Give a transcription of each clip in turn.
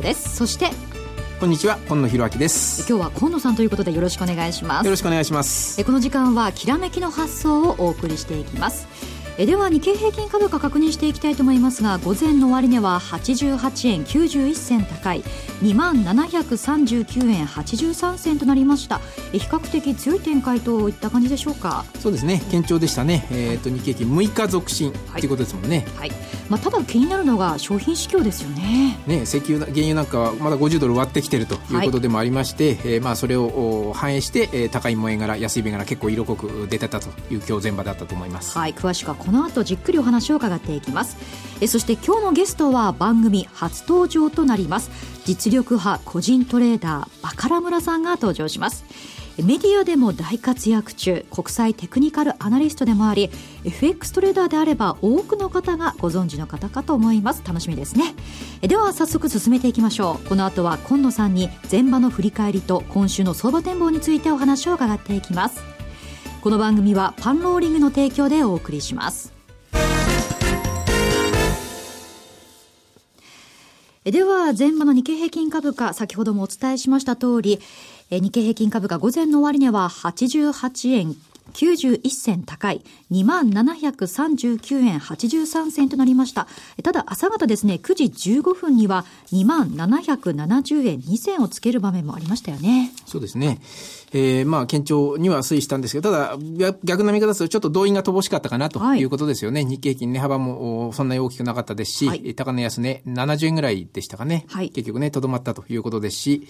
子です。そしてこんにちは今野博明です。今日は今野さんということでよろしくお願いします。よろしくお願いします。この時間はきらめきの発想をお送りしていきますえでは日経平均株価確認していきたいと思いますが午前の終値は88円91銭高い2万739円83銭となりました。比較的強い展開といった感じでしょうか？そうですね。堅調でしたね、えーと、日経平均6日続伸とい。うことですもんね、はい。まあ、ただ気になるのが商品市況ですよね。ね石油原油なんかはまだ50ドル割ってきてるということでもありまして、はい、えー、まあ、それを反映して、えー、高い銘柄安い銘柄結構色濃く出てたという今日前場だったと思います。はい。詳しくはこの後じっくりお話を伺っていきます。えそして今日のゲストは番組初登場となります。実力派個人トレーダーバカラ村さんが登場します。メディアでも大活躍中国際テクニカルアナリストでもあり FX トレーダーであれば多くの方がご存知の方かと思います。楽しみですね。では早速進めていきましょう。この後は今野さんに前場の振り返りと今週の相場展望についてお話を伺っていきます。この番組はパンローリングの提供でお送りします。では、前場の日経平均株価、先ほどもお伝えしました通り、日経平均株価午前の終値は88円91銭高い2739円83銭となりました。ただ朝方ですね、9時15分には2770円2銭をつける場面もありましたよね。そうですね。えー、まあ、堅調には推移したんですけど、ただ、逆な見方するとちょっと動員が乏しかったかなということですよね。はい、日経平均値幅もそんなに大きくなかったですし、はい、高値安値70円ぐらいでしたかね。はい、結局ね、とどまったということですし、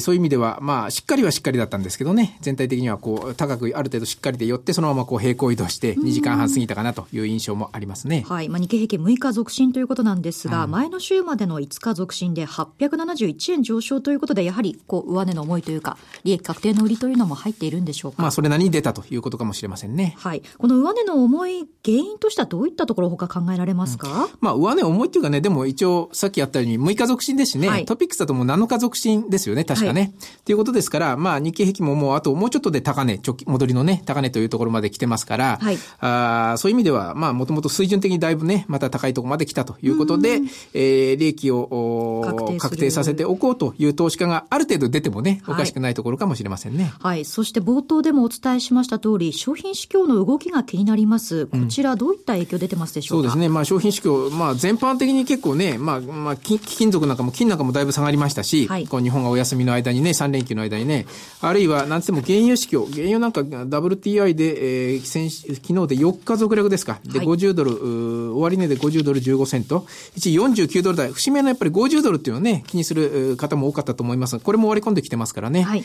そういう意味では、まあ、しっかりはしっかりだったんですけどね、全体的にはこう、高くある程度しっかりで寄って、そのままこう平行移動して、2時間半過ぎたかなという印象もありますね。はい。まあ、日経平均6日続伸ということなんですが、うん、前の週までの5日続伸で871円上昇ということで、やはり、こう、上値の思いというか、利益確定の売りというのも入っているんでしょうか？まあ、それなりに出たということかもしれませんね。はい。この上値の重い原因としてはどういったところ他考えられますか、うん、まあ、上値重いっていうかね、でも一応、さっきやったように6日続伸ですしね、はい、トピックスだともう7日続伸ですよね、確かね。はいということですから、まあ、日経平均ももう、あともうちょっとで高値、戻りのね、高値というところまで来てますから、はい、あそういう意味では、まあ、もともと水準的にだいぶね、また高いところまで来たということで、えー、利益を確定させておこうという投資家がある程度出てもね、おかしくないところかもしれませんね。はい。はい、そして冒頭でもお伝えしました通り、商品市況の動きが気になります。こちら、どういった影響出てますでしょうか、うん、そうですね。まあ、商品市況、まあ、全般的に結構ね、まあ、まあ、金属なんかも金なんかもだいぶ下がりましたし、はい、こう日本がお休みの間にね、3連休の間にね、あるいは、なんつっても原油市況、原油なんか WTI で、えー、先昨日で4日続落ですか。で、50ドル、終値で50ドル15セント。一時49ドル台。節目のやっぱり50ドルっていうのをね、気にする方も多かったと思いますこれも割り込んできてますからね。はい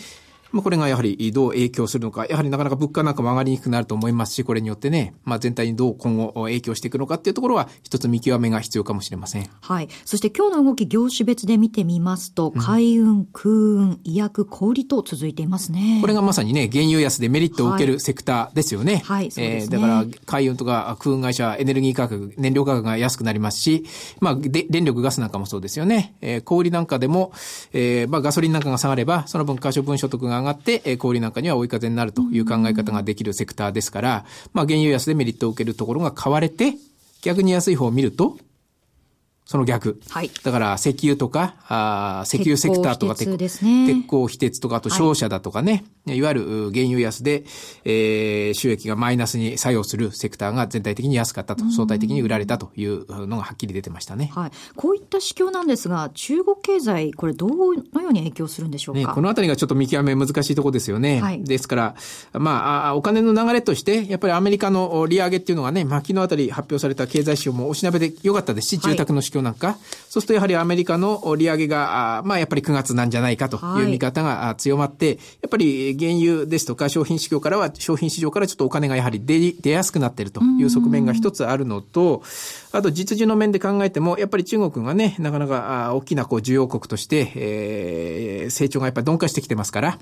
まあ、これがやはりどう影響するのか、やはりなかなか物価なんかも上がりにくくなると思いますし、これによってね、まあ、全体にどう今後影響していくのかっていうところは、一つ見極めが必要かもしれません。はい。そして今日の動き、業種別で見てみますと、海運、空運、医薬、小売と続いていますね。これがまさにね、原油安でメリットを受けるセクターですよね。はい、はい、そうですね。えー、だから、海運とか空運会社、エネルギー価格、燃料価格が安くなりますし、まあ、で電力、ガスなんかもそうですよね。えー、小売なんかでも、えー、まあ、ガソリンなんかが下がれば、その分可処分所得が上がって、えー、小売なんかには追い風になるという考え方ができるセクターですから、まあ原油安でメリットを受けるところが買われて、逆に安い方を見ると、その逆。はい。だから、石油とか、あ石油セクターとか、鉄ですね。鉄鋼、非鉄とか、あと商社だとかね、はい、いわゆる原油安で、えー、収益がマイナスに作用するセクターが全体的に安かったと、相対的に売られたというのがはっきり出てましたね。はい。こういった指標なんですが、中国経済、これどのように影響するんでしょうか？ね、このあたりがちょっと見極め難しいところですよね。はい。ですから、まあ、お金の流れとして、やっぱりアメリカの利上げっていうのがね、まあ、昨日あたり発表された経済指標もおしなべで良かったですし、住宅の指標なんか、はいそうするとやはりアメリカの利上げが、まあやっぱり9月なんじゃないかという見方が強まって、はい、やっぱり原油ですとか商品市場からは、商品市場からちょっとお金がやはり出出やすくなっているという側面が一つあるのと、あと実需の面で考えても、やっぱり中国がね、なかなか大きなこう需要国として、えー、成長がやっぱり鈍化してきてますから、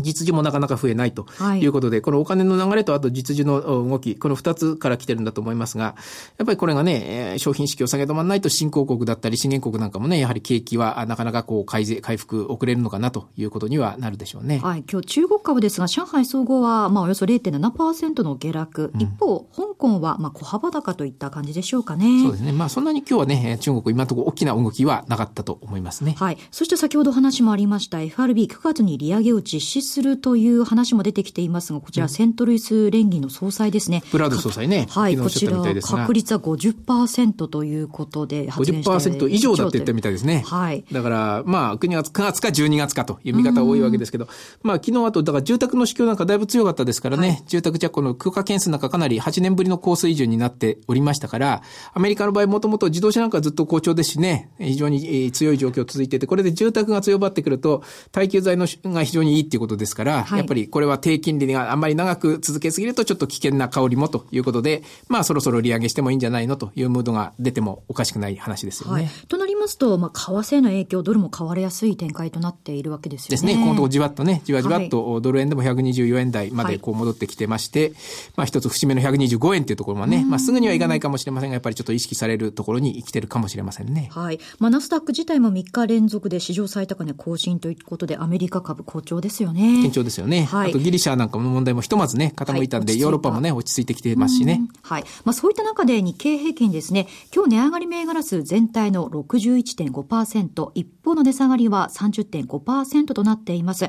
実需もなかなか増えないということで、はい、このお金の流れとあと実需の動き、この二つから来てるんだと思いますが、やっぱりこれがね、商品式を下げ止まらないと新興国だったり資源国なんかもね、やはり景気はなかなかこう改善、回復遅れるのかなということにはなるでしょうね。はい。今日中国株ですが、上海総合はまあおよそ0.7%の下落。うん、一方、香港はまあ小幅高といった感じでしょうかね。そうですね。まあそんなに今日はね、中国今のところ大きな動きはなかったと思いますね。はい。そして先ほど話もありました FRB9 月に利上げを実施するという話も出てきていますが、こちら、セントルイス連銀の総裁ですね。ブラード総裁ね。はい、こちら、確率は50%ということで発言して50%以上だって言ったみたいですね。はい。だから、まあ、9月、9月か12月かという見方が多いわけですけど、まあ、昨日あと、だから住宅の市況なんかだいぶ強かったですからね、はい、住宅じゃこの空間件数なんかかなり8年ぶりの高水準になっておりましたから、アメリカの場合もともと自動車なんかずっと好調ですしね、非常に強い状況続いてて、これで住宅が強まってくると、耐久財のが非常にいいっていうことですから、はい、やっぱりこれは低金利があんまり長く続けすぎるとちょっと危険な香りもということで、まあそろそろ利上げしてもいいんじゃないのというムードが出てもおかしくない話ですよね。はい、となりますと、まあ為替の影響、ドルも買われやすい展開となっているわけですよね。ですね。このとこじわっとね、じわじわっとドル円でも124円台までこう戻ってきてまして、はい、まあ一つ節目の125円っていうところもね、まあすぐにはいかないかもしれませんが、やっぱりちょっと意識されるところに生きてるかもしれませんね。はい。まあナスダック自体も3日連続で史上最高値更新ということで、アメリカ株好調ですよね。堅調ですよね。はい。あとギリシャなんかの問題もひとまずね、傾いたんで、はい、ヨーロッパもね、落ち着いてきてますしね。はい。まあそういった中で日経平均ですね、今日値上がり銘柄数全体の11.5%、一方の値下がりは30.5%となっています。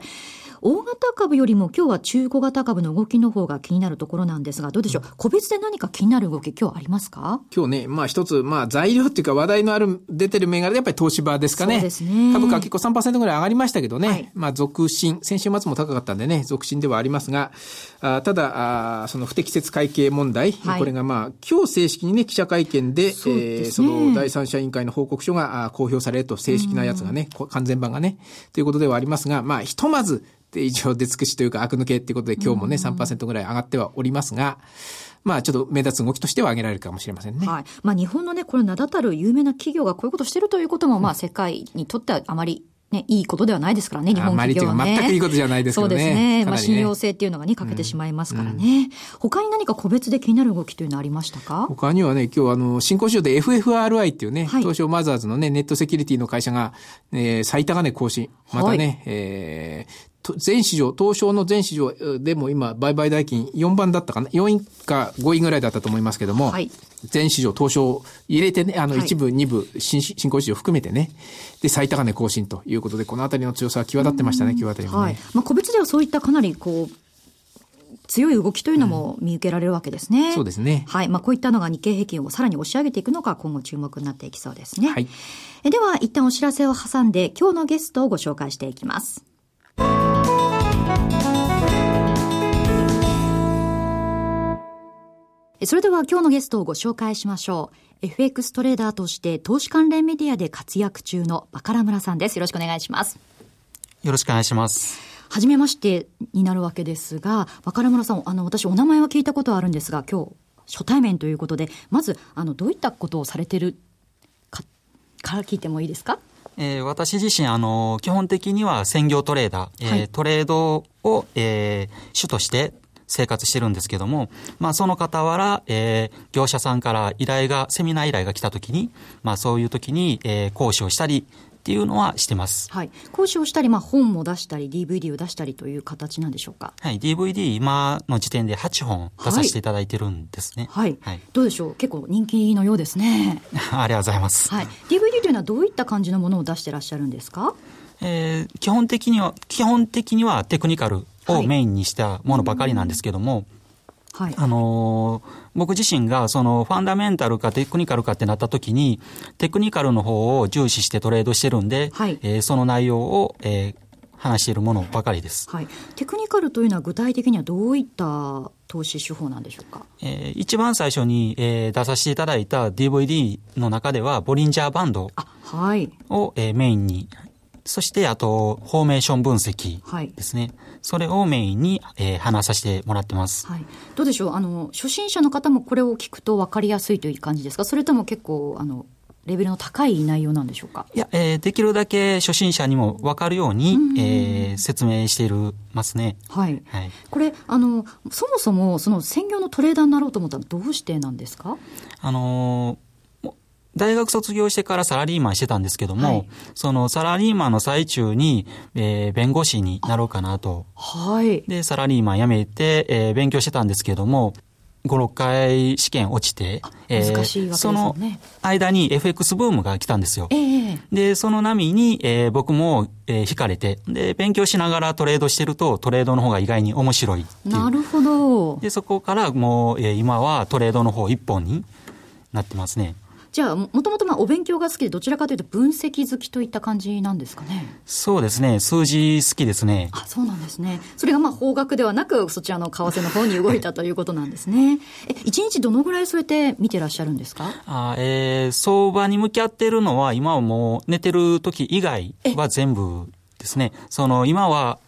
大型株よりも今日は中小型株の動きの方が気になるところなんですが、どうでしょう、個別で何か気になる動き、今日ありますか？今日ね、まあ一つ、まあ材料っていうか話題のある、出てる銘柄でやっぱり東芝ですかね。そうですね。株価結構3%ぐらい上がりましたけどね、はい、まあ続伸、先週末も高かったんでね、続伸ではありますが、あただあ、その不適切会計問題、はい、これがまあ今日正式にね、記者会見で、そ、ね、えー、その第三者委員会の報告書が公表されると、正式なやつがね、完全版がね、ということではありますが、まあひとまず、で、一応出尽くしというか、悪抜けっていうことで、今日もね、3%ぐらい上がってはおりますが、まあ、ちょっと目立つ動きとしては上げられるかもしれませんね。はい。まあ、日本のね、これ名だたる有名な企業がこういうことしてるということも、まあ、世界にとってはあまりね、いいことではないですからね、日本企業はね。全くいいことじゃないですけどね。そうですね。ねまあ、信用性っていうのがね、欠けてしまいますからね、うん、他に何か個別で気になる動きというのはありましたか？他にはね、今日あの、新興市場で FFRI っていうね、はい、東証マザーズのね、ネットセキュリティの会社が、えー、最高値更新。またね、はい、えー、全市場、東証の全市場でも今、売買代金4番だったかな ?4 位か5位ぐらいだったと思いますけども、はい、全市場、東証入れてね、あの、一部、はい、二部、新、新興市場含めてね、で、最高値更新ということで、このあたりの強さは際立ってましたね、今日あたりもね。はい。まあ、個別ではそういったかなり、こう、強い動きというのも見受けられるわけですね。うん、そうですね。はい。まあ、こういったのが日経平均をさらに押し上げていくのが今後注目になっていきそうですね。はい。えでは、一旦お知らせを挟んで、今日のゲストをご紹介していきます。それでは今日のゲストをご紹介しましょう。FX トレーダーとして投資関連メディアで活躍中のバカラ村さんです。よろしくお願いします。よろしくお願いします。はじめましてになるわけですが、バカラ村さん、あの、私お名前は聞いたことはあるんですが、今日初対面ということで、まず、あの、どういったことをされてるか、から聞いてもいいですか？えー、私自身、あの、基本的には専業トレーダー、はい、えー、トレードを、えー、主として生活してるんですけども、まあその傍ら、えー、業者さんから依頼が、セミナー依頼が来た時に、まあそういう時に、えー、講師をしたり、っていうのはしてます。はい。講師をしたり、まあ本も出したり、DVD を出したりという形なんでしょうか？はい。DVD 今の時点で8本出させていただいてるんですね。はい。はい、どうでしょう？結構人気のようですね。ありがとうございます。はい。DVD というのはどういった感じのものを出してらっしゃるんですか？えー、基本的には、基本的にはテクニカルをメインにしたものばかりなんですけども、はい、あのー、僕自身がそのファンダメンタルかテクニカルかってなった時に、テクニカルの方を重視してトレードしてるんで、はい、えー、その内容を、えー、話しているものばかりです。はい。テクニカルというのは具体的にはどういった投資手法なんでしょうか？えー、一番最初に、えー、出させていただいた DVD の中では、ボリンジャーバンドを、はい、えー、メインにそして、あと、フォーメーション分析ですね。はい、それをメインに、えー、話させてもらってます。はい。どうでしょう？あの、初心者の方もこれを聞くと分かりやすいという感じですか？それとも結構、あの、レベルの高い内容なんでしょうか？いや、えー、できるだけ初心者にも分かるように、うんえー、説明しているますね。はい。はい、これ、あの、そもそも、その専業のトレーダーになろうと思ったらどうしてなんですか？あのー、大学卒業してからサラリーマンしてたんですけども、はい、そのサラリーマンの最中に、えー、弁護士になろうかなと。はい。で、サラリーマン辞めて、えー、勉強してたんですけども、5、6回試験落ちて、えー、その間に FX ブームが来たんですよ。えー、で、その波に、えー、僕も、えー、惹かれて、で、勉強しながらトレードしてると、トレードの方が意外に面白いなるほど。で、そこからもう、えー、今はトレードの方一本になってますね。じゃあ、もともとまあお勉強が好きで、どちらかというと分析好きといった感じなんですかね？そうですね。数字好きですね。あ、そうなんですね。それがまあ方角ではなく、そちらの為替の方に動いたということなんですね。え、一日どのぐらいそうやって見てらっしゃるんですか？あえー、相場に向き合ってるのは、今はもう寝てる時以外は全部ですね。その、今は、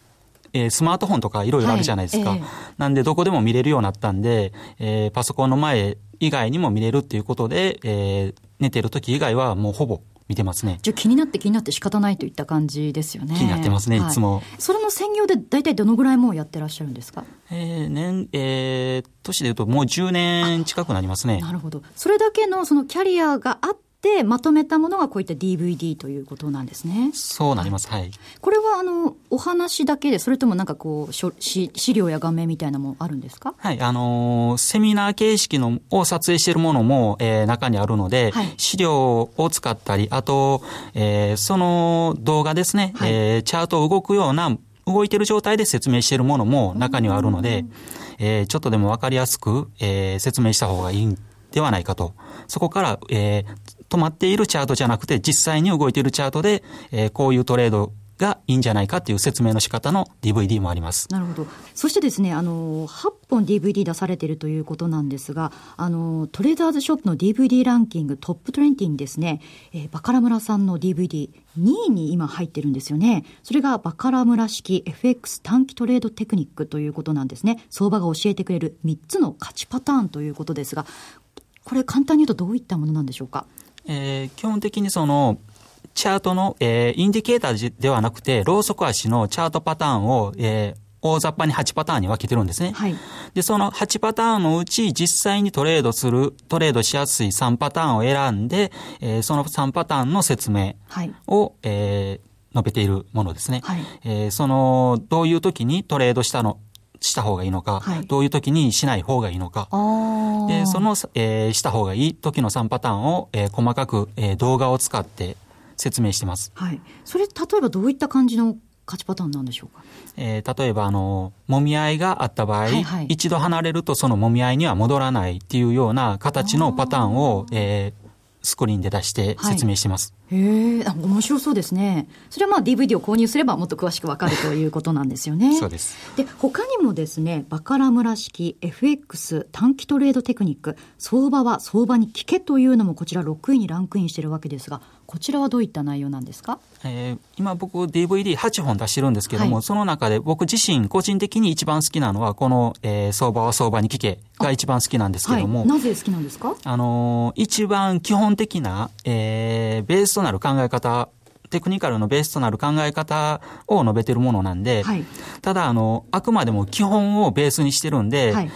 えー、スマートフォンとかいろいろあるじゃないですか、はいえー、なんでどこでも見れるようになったんで、えー、パソコンの前以外にも見れるっていうことで、えー、寝てる時以外はもうほぼ見てますね。じゃ気になって気になって仕方ないといった感じですよね。気になってますね、い、つも。それの専業で大体どのぐらいもうやってらっしゃるんですか？えー、年、えー、年でいうともう10年近くなりますね。なるほど。それだけのそのキャリアがあって、でまとめたものがこういった DVD ということなんですね。そうなります。はい。これはあのお話だけでそれともなんかこう資料や画面みたいなもあるんですか？はい。あのー、セミナー形式のを撮影しているものも、えー、中にあるので、はい、資料を使ったり、あと、えー、その動画ですね、はい、えー、チャートを動くような動いてる状態で説明しているものも中にはあるので、えー、ちょっとでもわかりやすく、えー、説明した方がいいんではないかと。そこから、えー、止まっているチャートじゃなくて、実際に動いているチャートで、えー、こういうトレードがいいんじゃないかっていう説明の仕方の DVD もあります。なるほど。そしてですね、あの、8本 DVD 出されているということなんですが、あの、トレーダーズショップの DVD ランキングトップ20にですね、えー、バカラ村さんの DVD2 位に今入ってるんですよね。それがバカラ村式 FX 短期トレードテクニックということなんですね。相場が教えてくれる3つの勝ちパターンということですが、これ簡単に言うとどういったものなんでしょうか？えー、基本的にその、チャートの、えー、インディケーターではなくて、ローソク足のチャートパターンを、えー、大雑把に8パターンに分けてるんですね。はい、で、その8パターンのうち実際にトレードする、トレードしやすい3パターンを選んで、えー、その3パターンの説明を、はい、えー、述べているものですね。はい、えー、その、どういう時にトレードしたの、した方がいいのか、はい、どういう時にしない方がいいのか、でその、えー、した方がいい時の3パターンを、えー、細かく、えー、動画を使って説明してます。はい。それ、例えばどういった感じの勝ちパターンなんでしょうか？えー、例えば、あの、揉み合いがあった場合、はいはい、一度離れるとその揉み合いには戻らないっていうような形のパターンを、えー、スクリーンで出して説明してます。はい、へえ、面白そうですね。それはまあ DVD を購入すればもっと詳しくわかるということなんですよね。そうです。で、他にもですね、バカラ村式 FX 短期トレードテクニック、相場は相場に聞けというのもこちら6位にランクインしているわけですが、こちらはどういった内容なんですか、えー、今僕 DVD8 本出してるんですけども、はい、その中で僕自身個人的に一番好きなのはこの、えー、相場は相場に聞けが一番好きなんですけども、はい、なぜ好きなんですか？あのー、一番基本的な、えー、ベースとなる考え方テクニカルのベースとなる考え方を述べてるものなんで、はい、ただあの、あくまでも基本をベースにしてるんで、はい、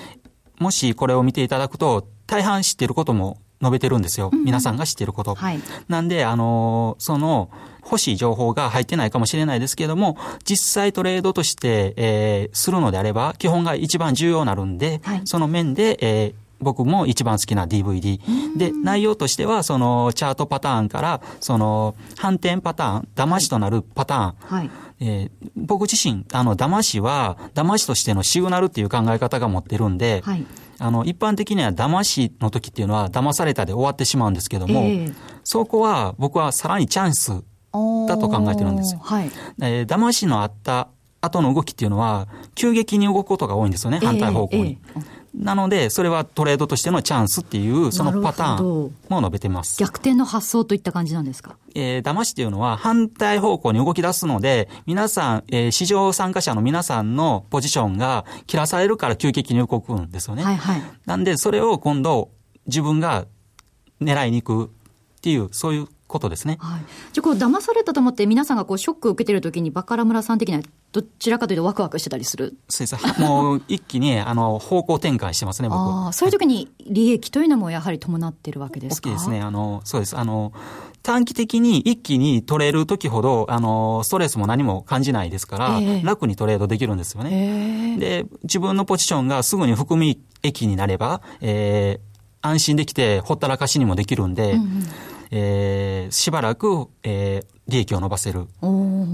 もしこれを見ていただくと、大半知ってることも述べてるんですよ。うん、皆さんが知ってること。はい、なんで、あの、その、欲しい情報が入ってないかもしれないですけれども、実際トレードとして、えー、するのであれば、基本が一番重要になるんで、はい、その面で、えー、僕も一番好きな DVD。で、内容としては、その、チャートパターンから、その、反転パターン、騙しとなるパターン。はい、えー、僕自身、あの、騙しは、騙しとしてのシグナルっていう考え方が持ってるんで、はいあの、一般的には騙しの時っていうのは騙されたで終わってしまうんですけども、えー、そこは僕はさらにチャンスだと考えてるんですよ。はい。えー、騙しのあった後の動きっていうのは、急激に動くことが多いんですよね、反対方向に。えーえーなので、それはトレードとしてのチャンスっていう、そのパターンも述べてます。逆転の発想といった感じなんですか？えー、騙しっていうのは反対方向に動き出すので、皆さん、えー、市場参加者の皆さんのポジションが切らされるから急激に動くんですよね。はいはい。なんで、それを今度、自分が狙いに行くっっていう、そういうことですね。はい。じゃあ、こう、騙されたと思って皆さんがこう、ショックを受けてるときに、バカラ村さん的には、どちらかというとワクワクしてたりする？そうです。もう、一気に、あの、方向転換してますね、僕。ああ、そういう時に利益というのもやはり伴ってるわけですか？大きいですね。あの、そうです。あの、短期的に一気に取れる時ほど、あの、ストレスも何も感じないですから、えー、楽にトレードできるんですよね。えー、で、自分のポジションがすぐに含み益になれば、えー、安心できてほったらかしにもできるんで、うんうんえー、しばらく、えー、利益を伸ばせる。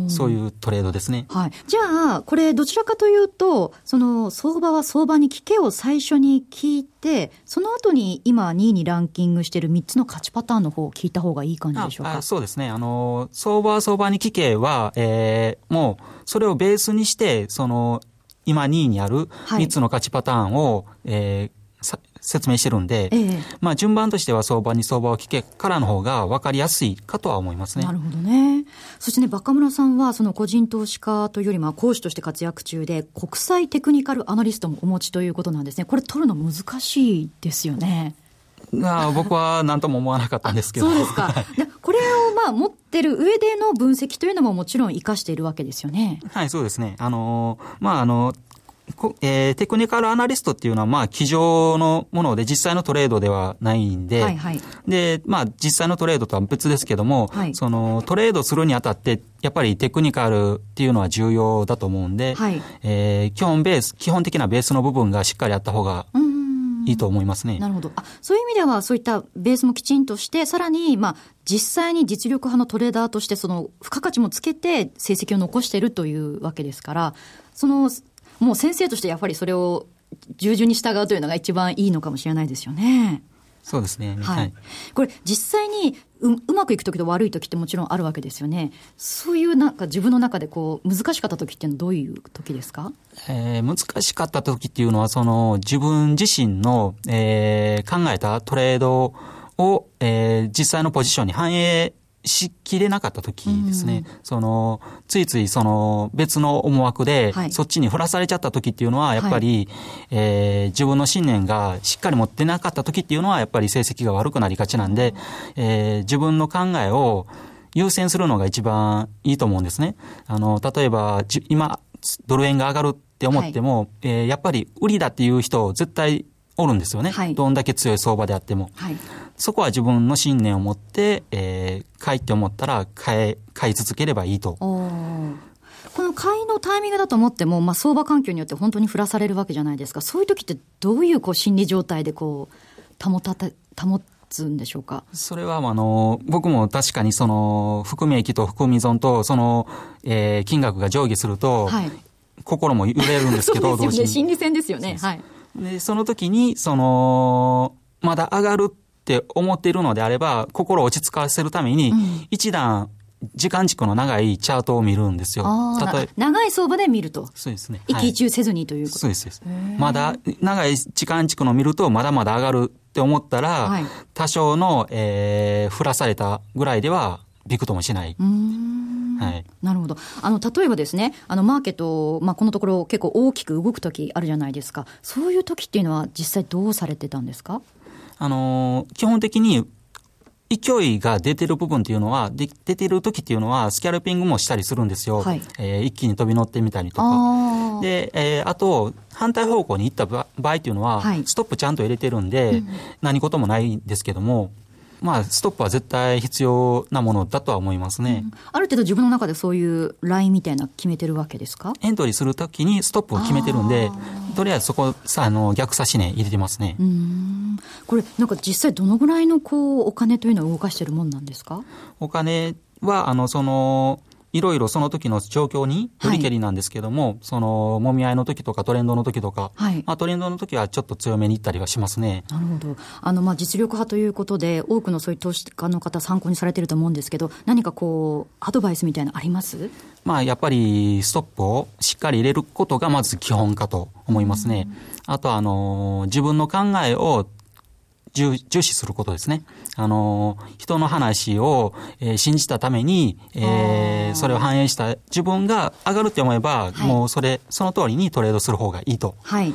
そういうトレードですね。はい。じゃあ、これどちらかというと、その相場は相場に聞けを最初に聞いて、その後に今2位にランキングしている3つの勝ちパターンの方を聞いた方がいい感じでしょうか？そうですね。あの、相場は相場に聞けは、えー、もう、それをベースにして、その、今2位にある3つの勝ちパターンを、はい、えー説明してるんで、ええ、まあ順番としては相場に相場を聞けからの方が分かりやすいかとは思いますね。なるほどね。そしてね、バカ村さんはその個人投資家というよりも講師として活躍中で、国際テクニカルアナリストもお持ちということなんですね。これ取るの難しいですよね。あ僕は何とも思わなかったんですけど。そうですか。これをまあ持ってる上での分析というのももちろん活かしているわけですよね。はい、そうですね。あの、まああの、えー、テクニカルアナリストっていうのは、まあ、机上のもので、実際のトレードではないんで、はいはい、で、まあ、実際のトレードとは別ですけども、はい、その、トレードするにあたって、やっぱりテクニカルっていうのは重要だと思うんで、はい、えー、基本ベース、基本的なベースの部分がしっかりあった方が、いいと思いますね。なるほど。あ、そういう意味では、そういったベースもきちんとして、さらに、まあ、実際に実力派のトレーダーとして、その、付加価値もつけて、成績を残しているというわけですから、その、もう先生としてやっぱりそれを従順に従うというのが一番いいのかもしれないですよね。そうですね。はい。これ実際にううまくいく時と悪い時ってもちろんあるわけですよね。そういうなんか自分の中でこう難しかった時っていうのはどういう時ですか？えー、難しかった時っていうのはその自分自身の、えー、考えたトレードを、えー、実際のポジションに反映しきれなかった時ですね、うん、その、ついついその別の思惑で、そっちに振らされちゃった時っていうのは、やっぱり、はい、えー、自分の信念がしっかり持ってなかった時っていうのは、やっぱり成績が悪くなりがちなんで、えー、自分の考えを優先するのが一番いいと思うんですね。あの、例えば、今、ドル円が上がるって思っても、はい、えー、やっぱり売りだっていう人絶対おるんですよね。はい、どんだけ強い相場であっても。はい、そこは自分の信念を持って、えー、買いって思ったら買い、買い続ければいいと。この買いのタイミングだと思っても、まあ、相場環境によって本当に振らされるわけじゃないですか。そういう時ってどういうこう心理状態でこう、保たて、保つんでしょうか？それは、あの、僕も確かにその、含み益と含み損と、その、えー、金額が上下すると、はい、心も揺れるんですけど、そうですよね。心理戦ですよね。はい。で、その時に、その、まだ上がるって思っているのであれば、心を落ち着かせるために、一段、時間軸の長いチャートを見るんですよ。長い相場で見ると。そうですね。一喜一憂せずにということ、そうです。ですまだ、長い時間軸の見ると、まだまだ上がるって思ったら、はい、多少の、えー、振らされたぐらいでは、びくともしない。はい、なるほど。あの、例えばですね、あの、マーケット、まあ、このところ結構大きく動く時あるじゃないですか。そういう時っていうのは実際どうされてたんですか？あの、基本的に勢いが出てる部分っていうのは、で出てる時っていうのは、スキャルピングもしたりするんですよ。はい、えー、一気に飛び乗ってみたりとか。で、えー、あと、反対方向に行った場合っていうのは、はい、ストップちゃんと入れてるんで、うん、何事もないんですけども、まあ、ストップは絶対必要なものだとは思いますね、うん、ある程度自分の中でそういうラインみたいな決めてるわけですか？エントリーするときにストップを決めてるんで、とりあえずそこ、さあの逆差し値入れてますね。これ、なんか実際どのぐらいのこうお金というのを動かしてるもんなんですか？お金は、あの、その、いろいろその時の状況によりけりなんですけども、はい、その、もみ合いの時とかトレンドの時とか、はい、まあトレンドの時はちょっと強めにいったりはしますね。なるほど。あの、まあ実力派ということで、多くのそういう投資家の方参考にされてると思うんですけど、何かこう、アドバイスみたいなのあります？まあやっぱりストップをしっかり入れることがまず基本かと思いますね。あとあの、自分の考えを重重視することですね。あの、人の話を、えー、信じたために、えー、それを反映した自分が上がるって思えば、はい、もうそれ、その通りにトレードする方がいいと。はい。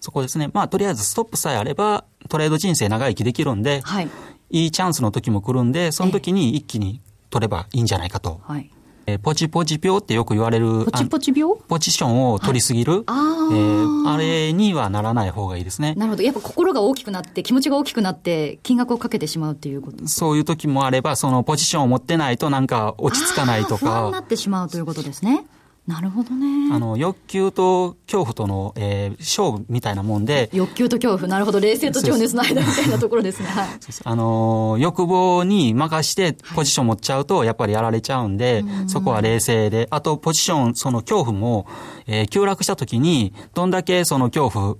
そこですね。まあ、とりあえずストップさえあれば、トレード人生長生きできるんで、はい。いいチャンスの時も来るんで、その時に一気に取ればいいんじゃないかと。はい。えー、ポチポチ病ってよく言われる。ポチポチ病？ポジションを取りすぎる。はい、あえー、あれにはならない方がいいですね。なるほど。やっぱ心が大きくなって、気持ちが大きくなって、金額をかけてしまうっていうことそういう時もあれば、そのポジションを持ってないとなんか落ち着かないとか。不安になってしまうということですね。なるほどね。あの、欲求と恐怖との、えー、勝負みたいなもんで。欲求と恐怖、なるほど。冷静と情熱の間みたいなところですね。はい。あの、欲望に任してポジション持っちゃうと、やっぱりやられちゃうんで、はい、そこは冷静で。あと、ポジション、その恐怖も、えー、急落した時に、どんだけその恐怖、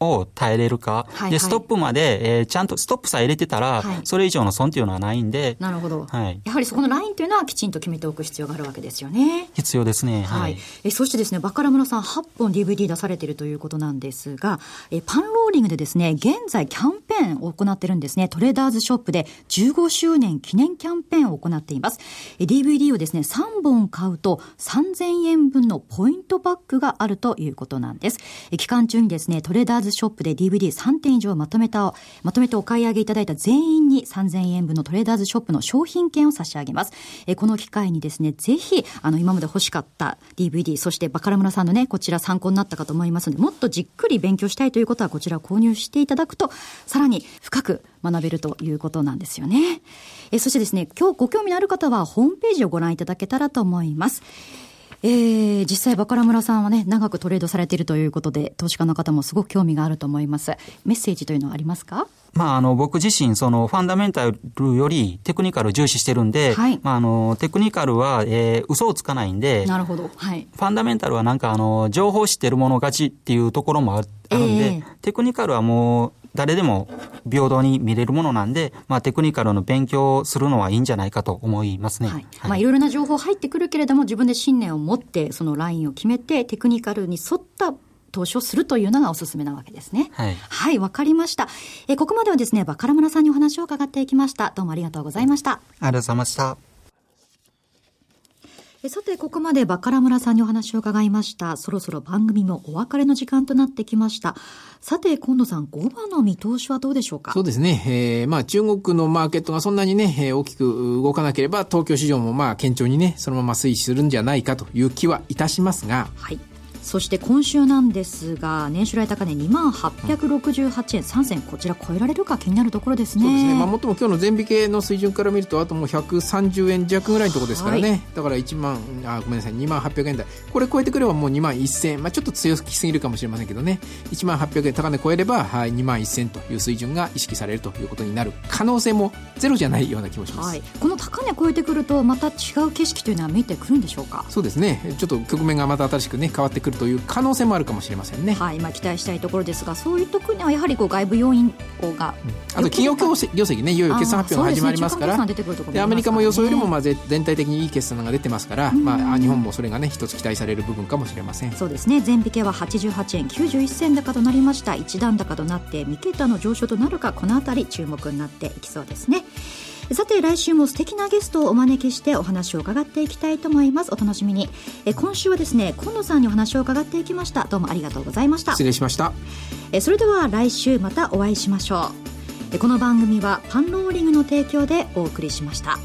を耐えれるか、はいはい、で、ストップまで、えー、ちゃんとストップさえ入れてたら、はい、それ以上の損っていうのはないんで。なるほど。はい。やはりそこのラインというのはきちんと決めておく必要があるわけですよね。必要ですね。はい。はい、えそしてですね、バカラ村さん8本 DVD 出されているということなんですが、えパンローリングでですね、現在キャンペーンを行ってるんですね。トレーダーズショップで15周年記念キャンペーンを行っています。え DVD をですね、3本買うと3000円分のポイントバックがあるということなんです。え期間中にですね、トレーダーズショップで DVD 3点以上まとめた、まとめてお買い上げいただいた全員に3000円分のトレーダーズショップの商品券を差し上げます。えこの機会にですね、ぜひ、あの、今まで欲しかった DVD、そしてバカラムラさんのね、こちら参考になったかと思いますので、もっとじっくり勉強したいということは、こちらを購入していただくと、さらに深く学べるということなんですよね。えそしてですね、今日ご興味のある方は、ホームページをご覧いただけたらと思います。えー、実際、バカラ村さんはね、長くトレードされているということで、投資家の方もすごく興味があると思います。メッセージというのはありますか？まあ、あの、僕自身、その、ファンダメンタルよりテクニカル重視してるんで、はい、まあ、あの、テクニカルは、えー、嘘をつかないんで、なるほど。はい。ファンダメンタルはなんか、あの、情報知ってるもの勝ちっていうところもあるんで、えー、テクニカルはもう、誰でも平等に見れるものなんで、まあ、テクニカルの勉強をするのはいいんじゃないかと思いますね。はい。まあ、いろいろな情報入ってくるけれども、自分で信念を持って、そのラインを決めて、テクニカルに沿った投資をするというのがおすすめなわけですね。はい。はい、わかりました。えここまではですね、バカラ村さんにお話を伺っていきました。どうもありがとうございました。ありがとうございました。さて、ここまでバカラ村さんにお話を伺いました。そろそろ番組もお別れの時間となってきました。さて、今野さん、5番の見通しはどうでしょうか？そうですね。えー、まあ、中国のマーケットがそんなにね、えー、大きく動かなければ、東京市場もまあ、堅調にね、そのまま推移するんじゃないかという気はいたしますが、はい。そして今週なんですが年初来高値2万868円。3銭こちら超えられるか気になるところですね。そうですね、まあ、もっとも今日の全引けの水準から見るとあともう130円弱ぐらいのところですからね、はい、だから1万あごめんなさい。2万800円台。これ超えてくればもう2万1000円、まあ、ちょっと強きすぎるかもしれませんけどね。1万800円高値超えれば、はい、2万1000円という水準が意識されるということになる可能性もゼロじゃないような気もします、はい、この高値超えてくるとまた違う景色というのは見えてくるんでしょうか？そうですね。ちょっと局面がまた新しくね変わってくるという可能性もあるかもしれませんね。はい、まあ期待したいところですが、そういう特にはやはりこう外部要因が、うん、あと企業業績ね、いよいよ決算発表が始まりますから、で、ね、アメリカも予想よりもまあ全体的にいい決算が出てますから、まあ日本もそれがね一つ期待される部分かもしれません。そうですね。全引けは88円91銭高となりました。一段高となって三桁の上昇となるかこのあたり注目になっていきそうですね。さて来週も素敵なゲストをお招きしてお話を伺っていきたいと思います。お楽しみに。え今週はですね今野さんにお話を伺っていきました。どうもありがとうございました。失礼しました。えそれでは来週またお会いしましょう。この番組はパンローリングの提供でお送りしました。